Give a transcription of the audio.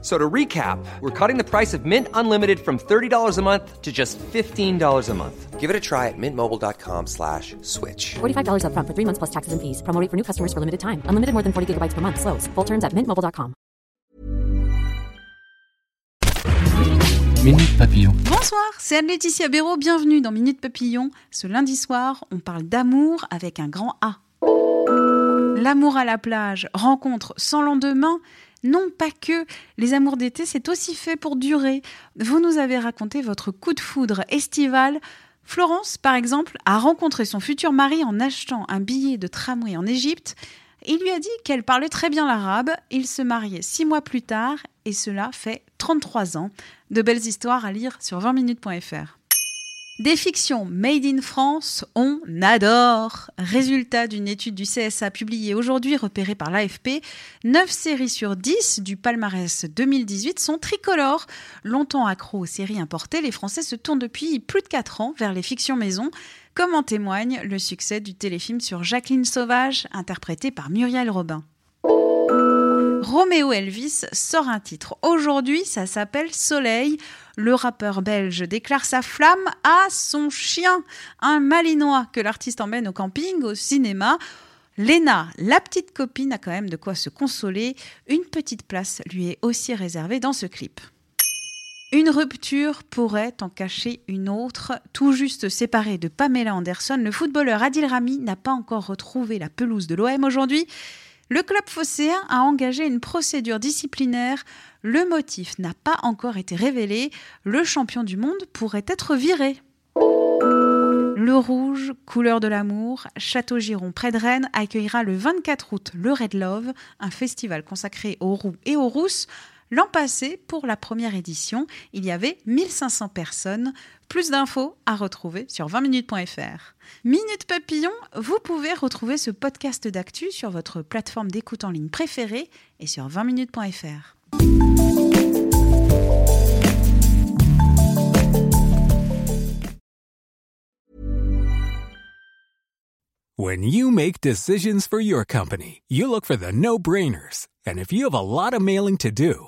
So to recap, we're cutting the price of Mint Unlimited from $30 a month to just $15 a month. Give it a try at mintmobile.com slash switch. $45 upfront for three months plus taxes and fees. Promo rate for new customers for limited time. Unlimited more than 40 gigabytes per month. Slows. Full terms at mintmobile.com. Minute Papillon. Bonsoir, c'est Anne-Laetitia Béraud. Bienvenue dans Minute Papillon. Ce lundi soir, on parle d'amour avec un grand A. L'amour à la plage, rencontre sans lendemain. Non, pas que. Les amours d'été, c'est aussi fait pour durer. Vous nous avez raconté votre coup de foudre estival. Florence, par exemple, a rencontré son futur mari en achetant un billet de tramway en Égypte. Il lui a dit qu'elle parlait très bien l'arabe. Ils se mariaient six mois plus tard et cela fait 33 ans. De belles histoires à lire sur 20minutes.fr. Des fictions made in France, on adore. Résultat d'une étude du CSA publiée aujourd'hui, repérée par l'AFP, 9 séries sur 10 du palmarès 2018 sont tricolores. Longtemps accros aux séries importées, les Français se tournent depuis plus de 4 ans vers les fictions maison, comme en témoigne le succès du téléfilm sur Jacqueline Sauvage, interprété par Muriel Robin. Roméo Elvis sort un titre. Aujourd'hui, ça s'appelle Soleil. Le rappeur belge déclare sa flamme à son chien, un malinois que l'artiste emmène au camping, au cinéma. Léna, la petite copine, a quand même de quoi se consoler. Une petite place lui est aussi réservée dans ce clip. Une rupture pourrait en cacher une autre. Tout juste séparé de Pamela Anderson, le footballeur Adil Rami n'a pas encore retrouvé la pelouse de l'OM aujourd'hui. Le club phocéen a engagé une procédure disciplinaire. Le motif n'a pas encore été révélé. Le champion du monde pourrait être viré. Le rouge, couleur de l'amour, Château-Giron près de Rennes accueillera le 24 août le Red Love, un festival consacré aux roux et aux rousses. L'an passé, pour la première édition, il y avait 1500 personnes. Plus d'infos à retrouver sur 20minutes.fr. Minute Papillon, vous pouvez retrouver ce podcast d'actu sur votre plateforme d'écoute en ligne préférée et sur 20minutes.fr. When you make decisions for your company, you look for the no-brainers. And if you have a lot of mailing to do,